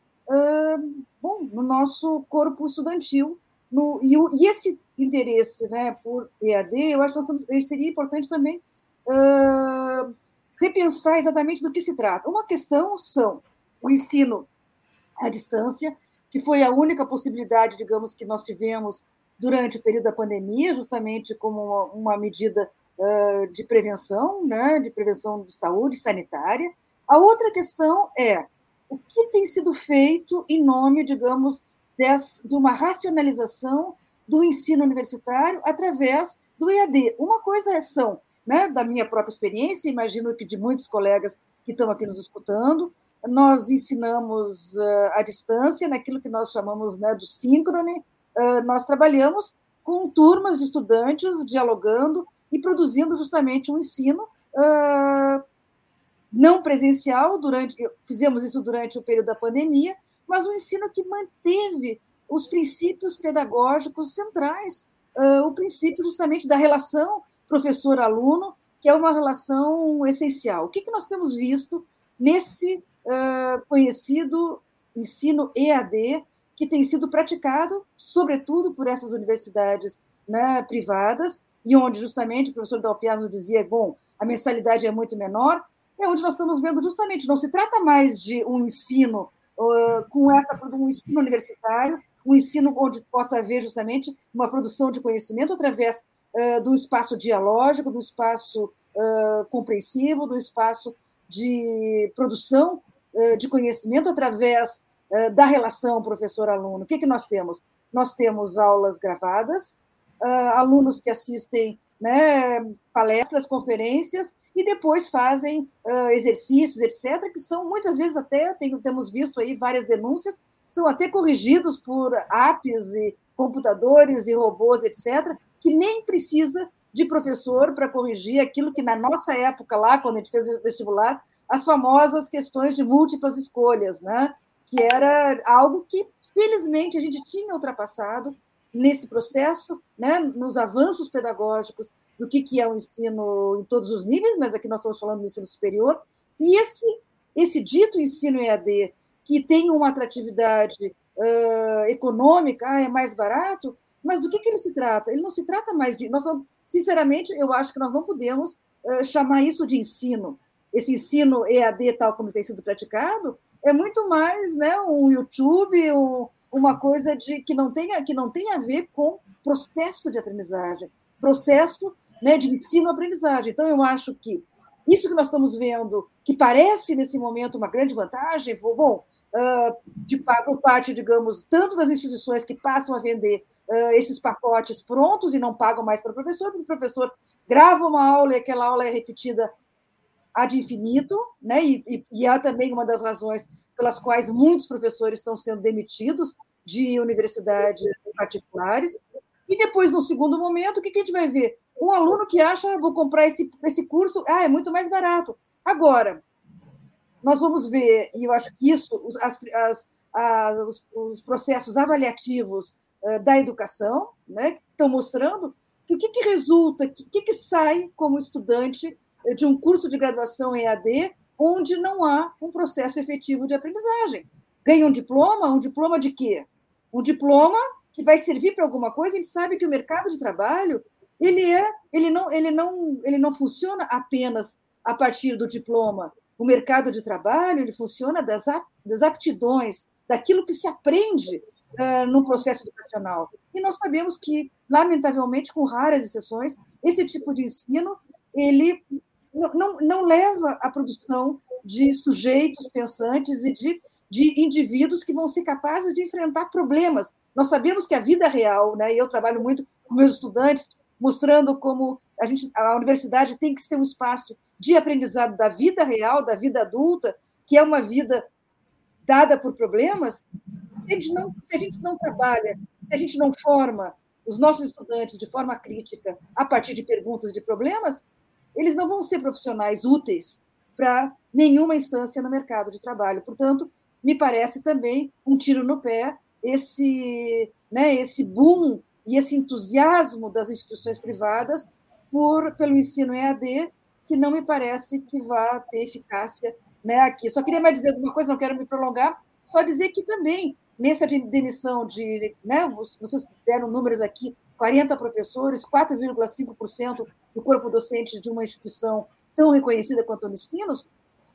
bom, no nosso corpo estudantil. No, e, o, e, esse interesse né, por EAD, eu acho que estamos, seria importante também uh, repensar exatamente do que se trata. Uma questão são o ensino à distância, que foi a única possibilidade, digamos, que nós tivemos durante o período da pandemia, justamente como uma, uma medida uh, de prevenção, né, de prevenção de saúde sanitária. A outra questão é o que tem sido feito em nome, digamos, des, de uma racionalização do ensino universitário através do EAD. Uma coisa é são né, da minha própria experiência, imagino que de muitos colegas que estão aqui nos escutando, nós ensinamos uh, à distância, naquilo que nós chamamos né, do síncrone, uh, nós trabalhamos com turmas de estudantes dialogando e produzindo justamente um ensino uh, não presencial, durante, fizemos isso durante o período da pandemia, mas um ensino que manteve os princípios pedagógicos centrais, o princípio justamente da relação professor-aluno, que é uma relação essencial. O que, que nós temos visto nesse uh, conhecido ensino EAD, que tem sido praticado, sobretudo, por essas universidades né, privadas, e onde justamente o professor Dalpiano dizia, bom, a mensalidade é muito menor, é onde nós estamos vendo justamente, não se trata mais de um ensino uh, com essa um ensino universitário, um ensino onde possa haver justamente uma produção de conhecimento através uh, do espaço dialógico, do espaço uh, compreensivo, do espaço de produção uh, de conhecimento através da relação professor-aluno. O que, que nós temos? Nós temos aulas gravadas, alunos que assistem né, palestras, conferências e depois fazem uh, exercícios, etc., que são muitas vezes até, tem, temos visto aí várias denúncias, são até corrigidos por apps e computadores e robôs, etc., que nem precisa de professor para corrigir aquilo que na nossa época lá, quando a gente fez o vestibular, as famosas questões de múltiplas escolhas, né? que era algo que, felizmente, a gente tinha ultrapassado nesse processo, né? nos avanços pedagógicos do que, que é o ensino em todos os níveis, mas aqui nós estamos falando do ensino superior, e esse, esse dito ensino EAD, que tem uma atratividade uh, econômica, ah, é mais barato, mas do que, que ele se trata? Ele não se trata mais de. Nós sinceramente, eu acho que nós não podemos uh, chamar isso de ensino. Esse ensino EAD, tal como tem sido praticado, é muito mais né, um YouTube, um, uma coisa de que não, tem, que não tem a ver com processo de aprendizagem, processo né, de ensino-aprendizagem. Então, eu acho que isso que nós estamos vendo, que parece nesse momento uma grande vantagem, bom, uh, de, por parte, digamos, tanto das instituições que passam a vender uh, esses pacotes prontos e não pagam mais para o professor, porque o professor grava uma aula e aquela aula é repetida ad infinito, né? E, e, e há também uma das razões pelas quais muitos professores estão sendo demitidos de universidades particulares. E depois, no segundo momento, o que, que a gente vai ver? Um aluno que acha, vou comprar esse, esse curso, ah, é muito mais barato. Agora, nós vamos ver, e eu acho que isso, as, as, as, os, os, processos avaliativos uh, da educação, né, estão mostrando que o que, que resulta, o que, que sai como estudante de um curso de graduação EAD, onde não há um processo efetivo de aprendizagem. Ganha um diploma, um diploma de quê? Um diploma que vai servir para alguma coisa, a gente sabe que o mercado de trabalho ele é, ele não, ele não, ele não funciona apenas a partir do diploma. O mercado de trabalho ele funciona das, das aptidões, daquilo que se aprende uh, no processo educacional. E nós sabemos que, lamentavelmente, com raras exceções, esse tipo de ensino ele não, não, leva à produção de sujeitos pensantes e de, de indivíduos que vão ser capazes de enfrentar problemas. Nós sabemos que a vida real, né, e eu trabalho muito com meus estudantes, mostrando como a, gente, a universidade tem que ser um espaço de aprendizado da vida real, da vida adulta, que é uma vida dada por problemas. Se a gente não, se a gente não trabalha, se a gente não forma os nossos estudantes de forma crítica a partir de perguntas de problemas, eles não vão ser profissionais úteis para nenhuma instância no mercado de trabalho. Portanto, me parece também um tiro no pé esse, né, esse boom e esse entusiasmo das instituições privadas por, pelo ensino EAD, que não me parece que vá ter eficácia né, aqui. Só queria mais dizer alguma coisa, não quero me prolongar, só dizer que também, nessa demissão de. Né, vocês deram números aqui: 40 professores, 4,5% do corpo docente de uma instituição tão reconhecida quanto a Unicinos,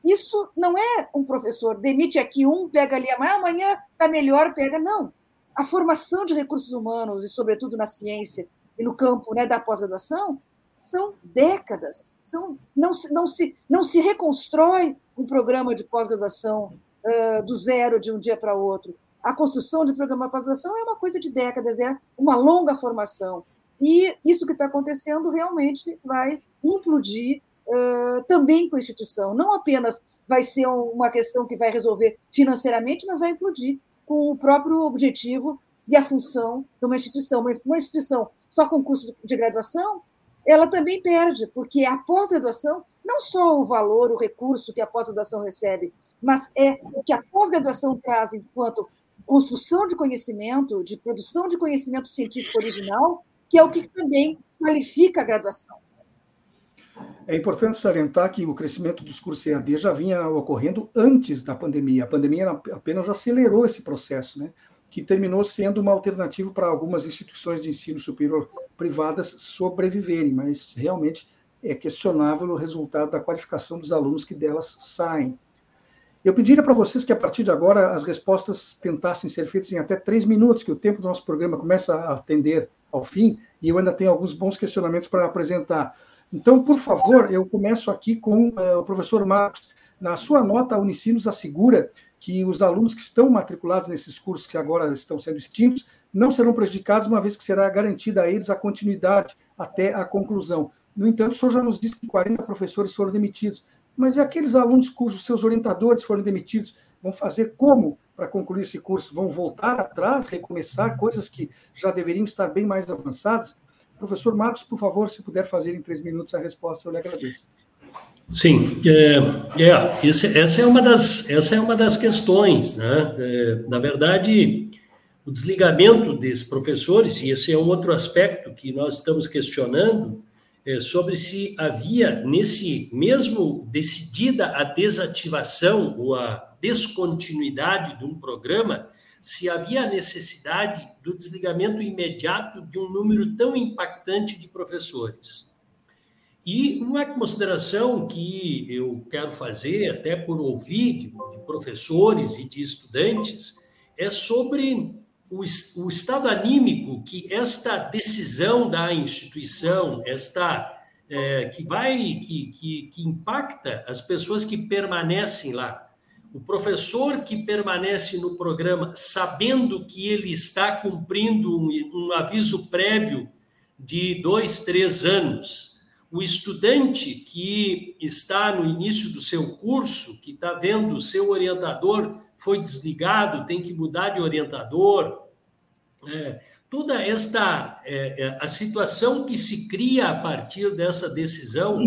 isso não é um professor, demite aqui um, pega ali, amanhã está melhor, pega. Não a formação de recursos humanos, e sobretudo na ciência e no campo né, da pós-graduação, são décadas. São, não, se, não, se, não se reconstrói um programa de pós-graduação uh, do zero de um dia para outro. A construção de programa de pós-graduação é uma coisa de décadas, é uma longa formação. E isso que está acontecendo realmente vai implodir uh, também com a instituição. Não apenas vai ser uma questão que vai resolver financeiramente, mas vai implodir com o próprio objetivo e a função de uma instituição. Uma instituição só com curso de graduação, ela também perde, porque a pós-graduação, não só o valor, o recurso que a pós-graduação recebe, mas é o que a pós-graduação traz enquanto construção de conhecimento, de produção de conhecimento científico original, que é o que também qualifica a graduação. É importante salientar que o crescimento dos cursos EAD já vinha ocorrendo antes da pandemia. A pandemia apenas acelerou esse processo, né? que terminou sendo uma alternativa para algumas instituições de ensino superior privadas sobreviverem, mas realmente é questionável o resultado da qualificação dos alunos que delas saem. Eu pediria para vocês que, a partir de agora, as respostas tentassem ser feitas em até três minutos, que o tempo do nosso programa começa a atender ao fim, e eu ainda tenho alguns bons questionamentos para apresentar. Então, por favor, eu começo aqui com uh, o professor Marcos. Na sua nota, a Unicinos assegura que os alunos que estão matriculados nesses cursos que agora estão sendo extintos não serão prejudicados, uma vez que será garantida a eles a continuidade até a conclusão. No entanto, o senhor já nos disse que 40 professores foram demitidos. Mas e aqueles alunos cujos seus orientadores foram demitidos? Vão fazer como para concluir esse curso? Vão voltar atrás, recomeçar coisas que já deveriam estar bem mais avançadas? Professor Marcos, por favor, se puder fazer em três minutos a resposta, eu lhe agradeço. Sim, é, é esse, essa, é uma das, essa é uma das questões. Né? É, na verdade, o desligamento desses professores, e esse é um outro aspecto que nós estamos questionando, é sobre se havia, nesse mesmo decidida a desativação ou a descontinuidade de um programa, se havia necessidade do desligamento imediato de um número tão impactante de professores. E uma consideração que eu quero fazer, até por ouvir de, professores e de estudantes, é sobre o, o estado anímico que esta decisão da instituição, esta é, que vai, que, que, que impacta as pessoas que permanecem lá, o professor que permanece no programa sabendo que ele está cumprindo um, um aviso prévio de dois, três anos, o estudante que está no início do seu curso, que está vendo o seu orientador foi desligado, tem que mudar de orientador, é, toda esta é, é, a situação que se cria a partir dessa decisão,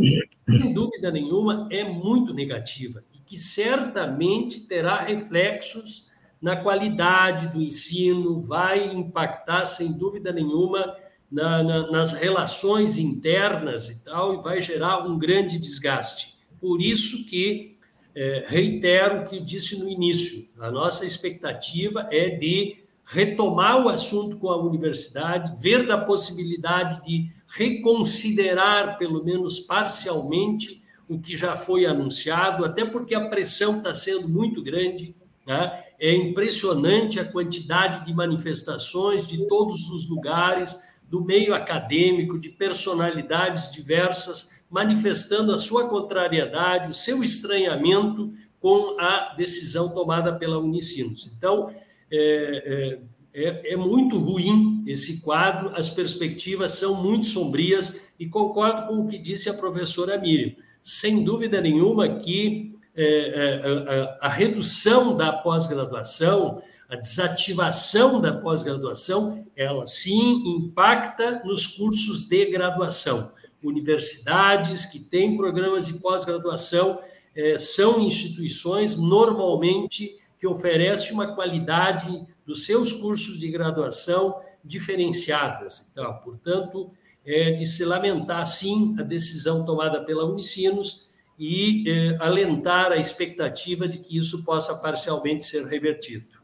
sem dúvida nenhuma, é muito negativa e que certamente terá reflexos na qualidade do ensino, vai impactar, sem dúvida nenhuma, na, na, nas relações internas e tal, e vai gerar um grande desgaste. Por isso que é, reitero o que disse no início: a nossa expectativa é de retomar o assunto com a universidade, ver da possibilidade de reconsiderar, pelo menos parcialmente, o que já foi anunciado, até porque a pressão está sendo muito grande. Né? É impressionante a quantidade de manifestações de todos os lugares, do meio acadêmico, de personalidades diversas, manifestando a sua contrariedade, o seu estranhamento com a decisão tomada pela Unicinos. Então, é, é, é, é muito ruim esse quadro, as perspectivas são muito sombrias e concordo com o que disse a professora Miriam. Sem dúvida nenhuma que é, é a, a, redução da pós-graduação, a desativação da pós-graduação, ela sim impacta nos cursos de graduação. Universidades que têm programas de pós-graduação é, são instituições normalmente que oferece uma qualidade dos seus cursos de graduação diferenciadas. Então, portanto, é de se lamentar, sim, a decisão tomada pela Unicinos e é, alentar a expectativa de que isso possa parcialmente ser revertido.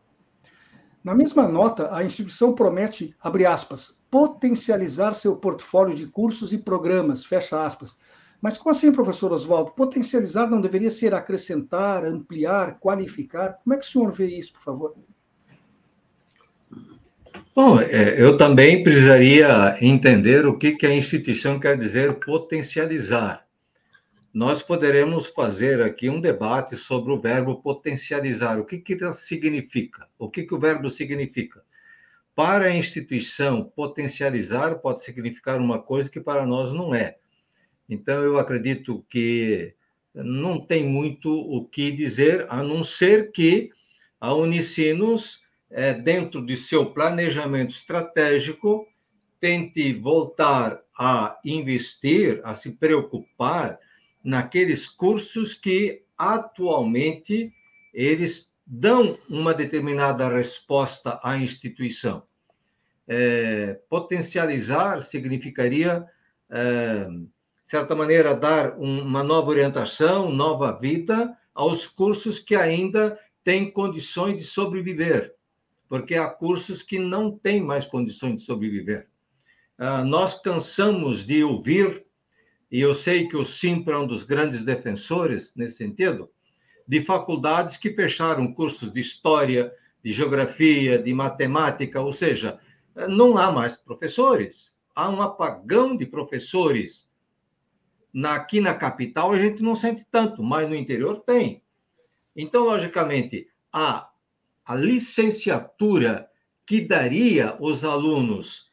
Na mesma nota, a instituição promete, abre aspas, potencializar seu portfólio de cursos e programas, fecha aspas, mas como assim, professor Oswaldo? Potencializar não deveria ser acrescentar, ampliar, qualificar? Como é que o senhor vê isso, por favor? Bom, é, eu também precisaria entender o que, que a instituição quer dizer potencializar. Nós poderemos fazer aqui um debate sobre o verbo potencializar. O que, que significa? O que, que o verbo significa? Para a instituição, potencializar pode significar uma coisa que para nós não é. Então, eu acredito que não tem muito o que dizer, a não ser que a Unicinos, é, dentro de seu planejamento estratégico, tente voltar a investir, a se preocupar naqueles cursos que atualmente eles dão uma determinada resposta à instituição. É, potencializar significaria é, certa maneira, dar uma nova orientação, nova vida aos cursos que ainda têm condições de sobreviver, porque há cursos que não têm mais condições de sobreviver. Uh, nós cansamos de ouvir, e eu sei que o Simpra é um dos grandes defensores nesse sentido, de faculdades que fecharam cursos de história, de geografia, de matemática, ou seja, não há mais professores, há um apagão de professores aqui na capital a gente não sente tanto, mas no interior tem. Então, logicamente, a, a licenciatura que daria os alunos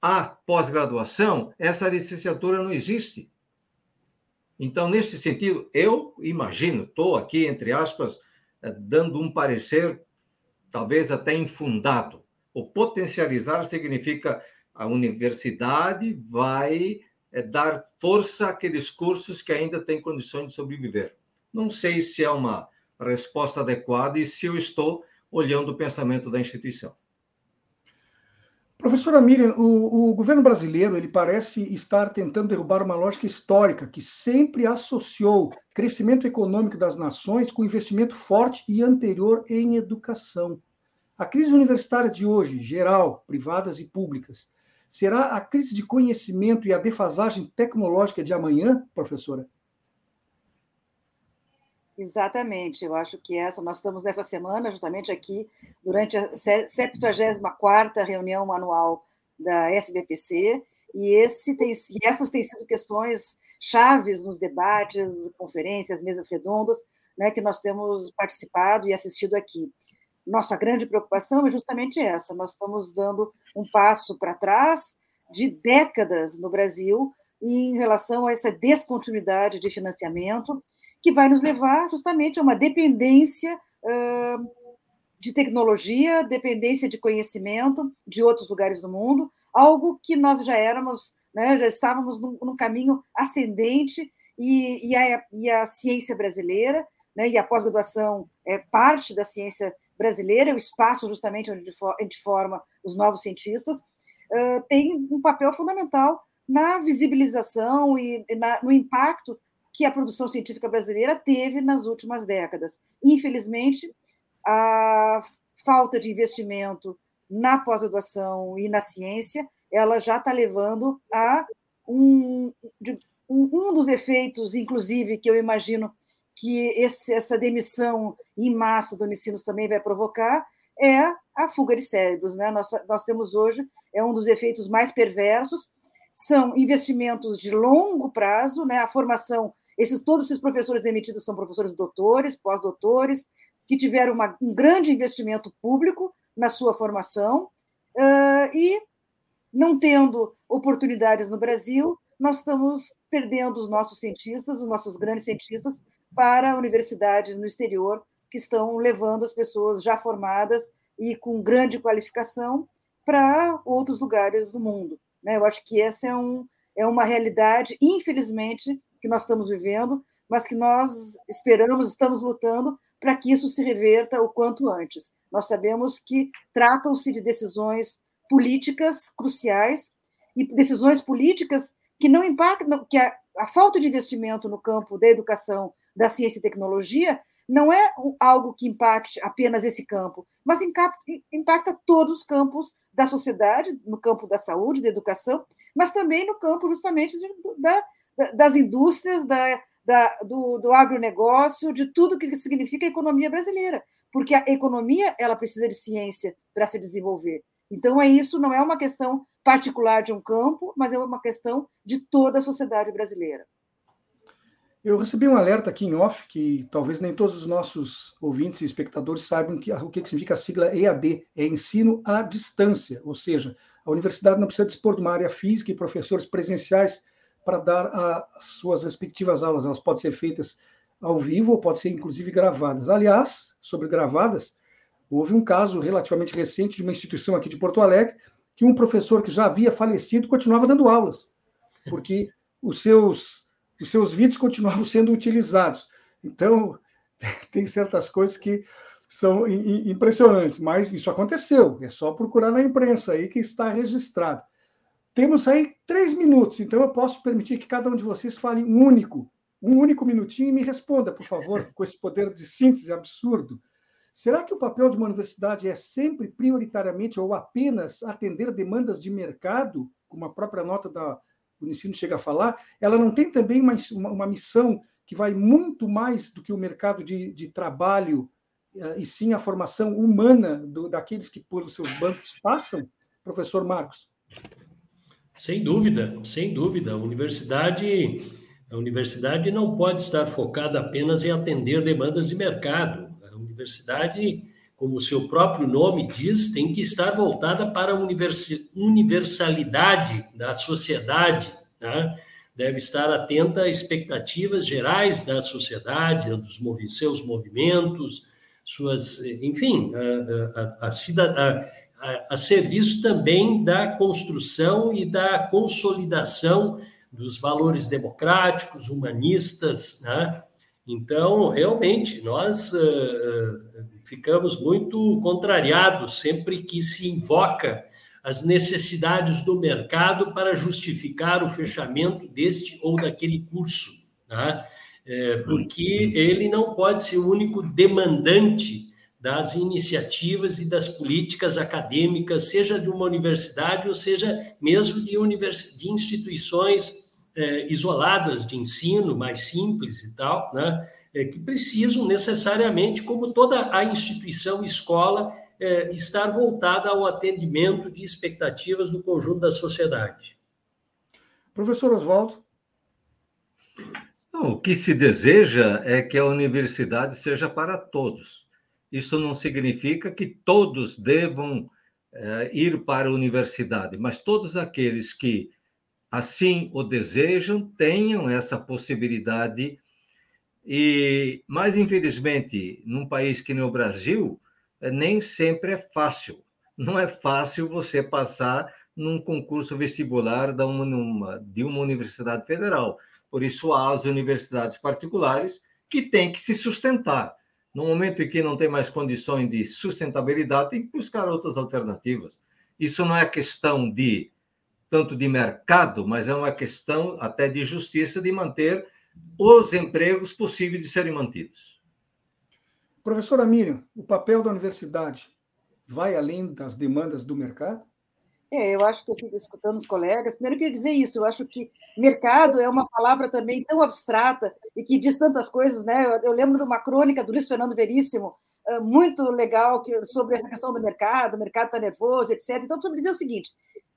a pós-graduação, essa licenciatura não existe. Então, nesse sentido, eu imagino, estou aqui, entre aspas, eh, dando um parecer talvez até infundado. O potencializar significa a universidade vai é dar força àqueles cursos que ainda têm condições de sobreviver. Não sei se é uma resposta adequada e se eu estou olhando o pensamento da instituição. Professora Miriam, o, o, governo brasileiro ele parece estar tentando derrubar uma lógica histórica que sempre associou crescimento econômico das nações com investimento forte e anterior em educação. A crise universitária de hoje, geral, privadas e públicas, Será a crise de conhecimento e a defasagem tecnológica de amanhã, professora? Exatamente, eu acho que essa, nós estamos nessa semana, justamente aqui, durante a 74 reunião anual da SBPC, e, esse tem, essas têm sido questões chaves nos debates, conferências, mesas redondas, né, que nós temos participado e assistido aqui nossa grande preocupação é justamente essa: nós estamos dando um passo para trás de décadas no Brasil em relação a essa descontinuidade de financiamento, que vai nos levar justamente a uma dependência de tecnologia, dependência de conhecimento de outros lugares do mundo, algo que nós já éramos, né, já estávamos num, num caminho ascendente e, e, a, e, a, ciência brasileira, né, e a pós-graduação é parte da ciência brasileira, é o espaço justamente onde a gente forma os novos cientistas, tem um papel fundamental na visibilização e no impacto que a produção científica brasileira teve nas últimas décadas. Infelizmente, a falta de investimento na pós-graduação e na ciência, ela já está levando a um, um dos efeitos, inclusive, que eu imagino que esse, essa demissão em massa do Unicinos também vai provocar, é a fuga de cérebros. Né? Nós, nós temos hoje, é um dos efeitos mais perversos, são investimentos de longo prazo, né? a formação, esses, todos esses professores demitidos são professores doutores, pós-doutores, que tiveram uma, um grande investimento público na sua formação, uh, e não tendo oportunidades no Brasil, nós estamos perdendo os nossos cientistas, os nossos grandes cientistas, para universidades no exterior, que estão levando as pessoas já formadas e com grande qualificação para outros lugares do mundo. Né? Eu acho que essa é, um, é uma realidade, infelizmente, que nós estamos vivendo, mas que nós esperamos, estamos lutando para que isso se reverta o quanto antes. Nós sabemos que tratam-se de decisões políticas cruciais e decisões políticas que não impactam, que a, a falta de investimento no campo da educação, da ciência e tecnologia não é algo que impacte apenas esse campo, mas impacta todos os campos da sociedade, no campo da saúde, da educação, mas também no campo justamente de, da, das indústrias, da, da, do, do agronegócio, de tudo que significa a economia brasileira, porque a economia ela precisa de ciência para se desenvolver. Então é isso, não é uma questão particular de um campo, mas é uma questão de toda a sociedade brasileira. Eu recebi um alerta aqui em off, que talvez nem todos os nossos ouvintes e espectadores saibam que, o que significa a sigla EAD, é ensino à distância, ou seja, a universidade não precisa dispor de uma área física e professores presenciais para dar as suas respectivas aulas. Elas podem ser feitas ao vivo ou podem ser, inclusive, gravadas. Aliás, sobre gravadas, houve um caso relativamente recente de uma instituição aqui de Porto Alegre que um professor que já havia falecido continuava dando aulas, porque os seus, os seus vídeos continuavam sendo utilizados. Então, tem certas coisas que são impressionantes, mas isso aconteceu. É só procurar na imprensa aí que está registrado. Temos aí três minutos, então eu posso permitir que cada um de vocês fale um único, um único minutinho e me responda, por favor, com esse poder de síntese absurdo. Será que o papel de uma universidade é sempre prioritariamente ou apenas atender demandas de mercado, como a própria nota da Unicino chega a falar? Ela não tem também uma, uma missão que vai muito mais do que o mercado de, de trabalho, eh, e sim a formação humana do, daqueles que por seus bancos passam? Professor Marcos. Sem dúvida, sem dúvida. A universidade, a universidade não pode estar focada apenas em atender demandas de mercado. A universidade, como o seu próprio nome diz, tem que estar voltada para a universalidade da sociedade, né? deve estar atenta às expectativas gerais da sociedade, dos seus movimentos, suas, enfim, a, a a, a serviço também da construção e da consolidação dos valores democráticos, humanistas, né? Então, realmente, nós uh, ficamos muito contrariados sempre que se invoca as necessidades do mercado para justificar o fechamento deste ou daquele curso, é, porque ele não pode ser o único demandante das iniciativas e das políticas acadêmicas, seja de uma universidade ou seja mesmo de, de instituições é, isoladas de ensino, mais simples e tal, né? É, que precisam necessariamente, como toda a instituição escola, é, estar voltada ao atendimento de expectativas do conjunto da sociedade. Professor Oswaldo. o que se deseja é que a universidade seja para todos isso não significa que todos devam é, ir para a universidade, mas todos aqueles que assim o desejam tenham essa possibilidade. E, mais infelizmente, num país que nem o Brasil, eh, nem sempre é fácil. Não é fácil você passar num concurso vestibular de uma, de uma universidade federal. Por isso, há as universidades particulares que têm que se sustentar. No momento em que não tem mais condições de sustentabilidade, tem que buscar outras alternativas. Isso não é questão de tanto de mercado, mas é uma questão até de justiça de manter os empregos possíveis de serem mantidos. Professora Miriam, o papel da universidade vai além das demandas do mercado? É, eu acho que eu fico escutando os colegas. Primeiro, eu queria dizer isso. Eu acho que mercado é uma palavra também tão abstrata e que diz tantas coisas, né? Eu, eu lembro de uma crônica do Luiz Fernando Veríssimo, muito legal, que, sobre essa questão do mercado, o mercado está nervoso, etc. Então, preciso dizer o seguinte: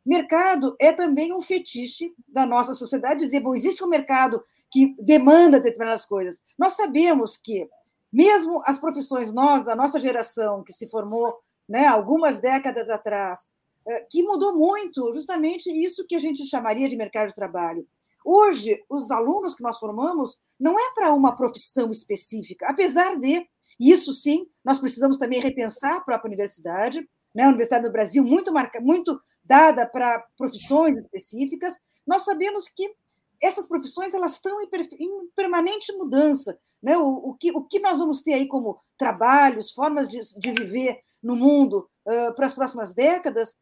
mercado é também um fetiche da nossa sociedade dizer, bom, existe um mercado que demanda determinadas coisas. Nós sabemos que, mesmo as profissões, nós, da nossa geração, que se formou né, algumas décadas atrás, é, que mudou muito, justamente isso que a gente chamaria de mercado de trabalho. Hoje, os alunos que nós formamos não é para uma profissão específica, apesar de, isso sim, nós precisamos também repensar a própria universidade, né? a Universidade do Brasil muito, marca, muito dada para profissões específicas, nós sabemos que essas profissões elas estão em, em permanente mudança. Né? O, o, que, o que nós vamos ter aí como trabalhos, formas de, de viver no mundo uh, para as próximas décadas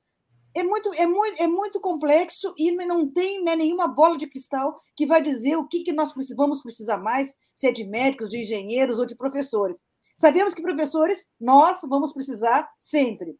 é muito, é muito, é muito complexo e não tem né, nenhuma bola de cristal que vai dizer o que, que nós vamos precisar mais, se é de médicos, de engenheiros ou de professores. Sabemos que professores nós vamos precisar sempre.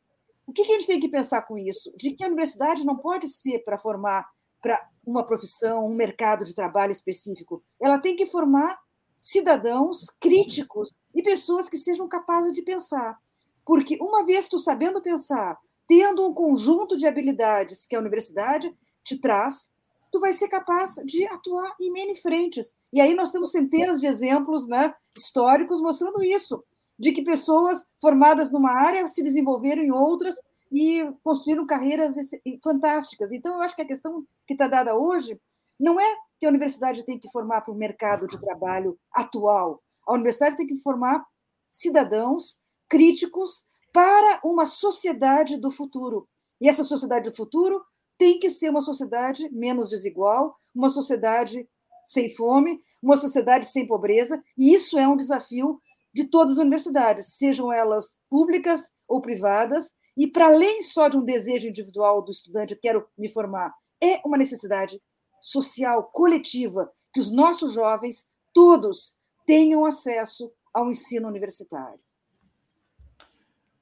O que, que a gente tem que pensar com isso? De que a universidade não pode ser para formar para uma profissão, um mercado de trabalho específico. Ela tem que formar cidadãos críticos e pessoas que sejam capazes de pensar. Porque uma vez tu sabendo pensar, tendo um conjunto de habilidades que a universidade te traz, tu vai ser capaz de atuar em many frentes. E aí nós temos centenas de exemplos né, históricos mostrando isso, de que pessoas formadas numa área se desenvolveram em outras e construíram carreiras fantásticas. Então, eu acho que a questão que está dada hoje não é que a universidade tem que formar para o mercado de trabalho atual. A universidade tem que formar cidadãos críticos para uma sociedade do futuro. E essa sociedade do futuro tem que ser uma sociedade menos desigual, uma sociedade sem fome, uma sociedade sem pobreza, e isso é um desafio de todas as universidades, sejam elas públicas ou privadas, e para além só de um desejo individual do estudante, eu quero me formar, é uma necessidade social, coletiva, que os nossos jovens, todos, tenham acesso ao ensino universitário.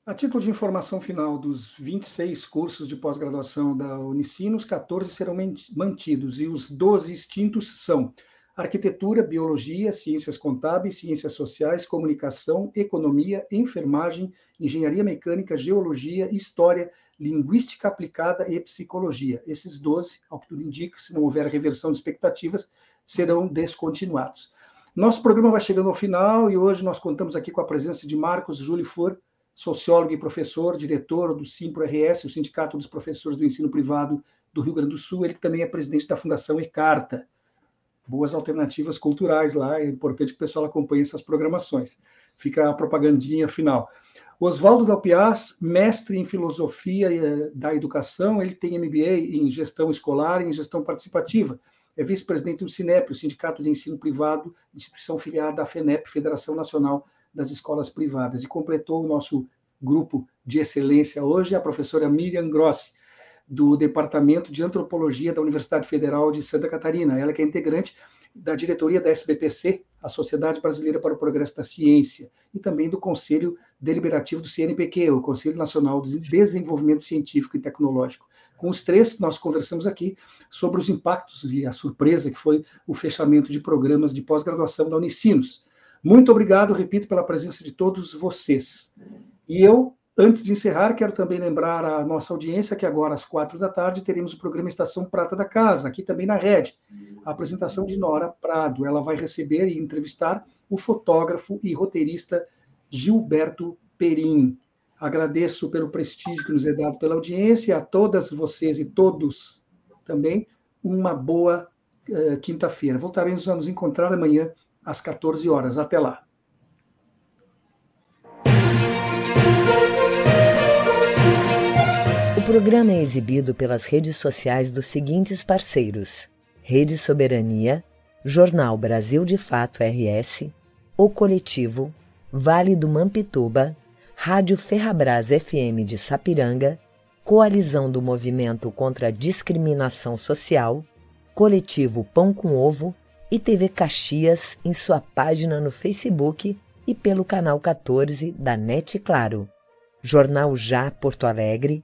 A título de informação final, dos 26 cursos de pós-graduação da Unicinos, 14 serão mantidos e os 12 extintos são Arquitetura, Biologia, Ciências Contábeis, Ciências Sociais, Comunicação, Economia, Enfermagem, Engenharia Mecânica, Geologia, História, Linguística Aplicada e Psicologia. Esses 12, ao que tudo indica, se não houver reversão de expectativas, serão descontinuados. Nosso programa vai chegando ao final e hoje nós contamos aqui com a presença de Marcos Júlio sociólogo e professor, diretor do Simpro-RS, o Sindicato dos Professores do Ensino Privado do Rio Grande do Sul, ele também é presidente da Fundação Ecarta. Boas alternativas culturais lá, é importante que o pessoal acompanhe essas programações. Fica a propagandinha final. Oswaldo Dalpiaz, mestre em filosofia eh, da educação, ele tem MBA em gestão escolar e em gestão participativa. É vice-presidente do Sinep, o Sindicato de Ensino Privado, instituição filiada à FENEP, Federação Nacional das escolas privadas. E completou o nosso grupo de excelência hoje a professora Miriam Grossi, do Departamento de Antropologia da Universidade Federal de Santa Catarina. Ela que é integrante da diretoria da SBPC, a Sociedade Brasileira para o Progresso da Ciência, e também do Conselho Deliberativo do CNPq, o Conselho Nacional de Desenvolvimento Científico e Tecnológico. Com os três, nós conversamos aqui sobre os impactos e a surpresa que foi o fechamento de programas de pós-graduação da Unicinos. Muito obrigado, repito, pela presença de todos vocês. E eu, antes de encerrar, quero também lembrar a nossa audiência que agora às quatro da tarde teremos o programa Estação Prata da Casa, aqui também na rede. A apresentação de Nora Prado. Ela vai receber e entrevistar o fotógrafo e roteirista Gilberto Perim. Agradeço pelo prestígio que nos é dado pela audiência, a todas vocês e todos também, uma boa uh, quinta-feira. Voltaremos a nos encontrar amanhã às 14 horas. Até lá. Programa é exibido pelas redes sociais dos seguintes parceiros: Rede Soberania, Jornal Brasil de Fato RS, O Coletivo, Vale do Mampituba, Rádio Ferrabras FM de Sapiranga, Coalizão do Movimento contra a Discriminação Social, Coletivo Pão com Ovo e TV Caxias em sua página no Facebook e pelo canal 14 da NET Claro. Jornal Já Porto Alegre,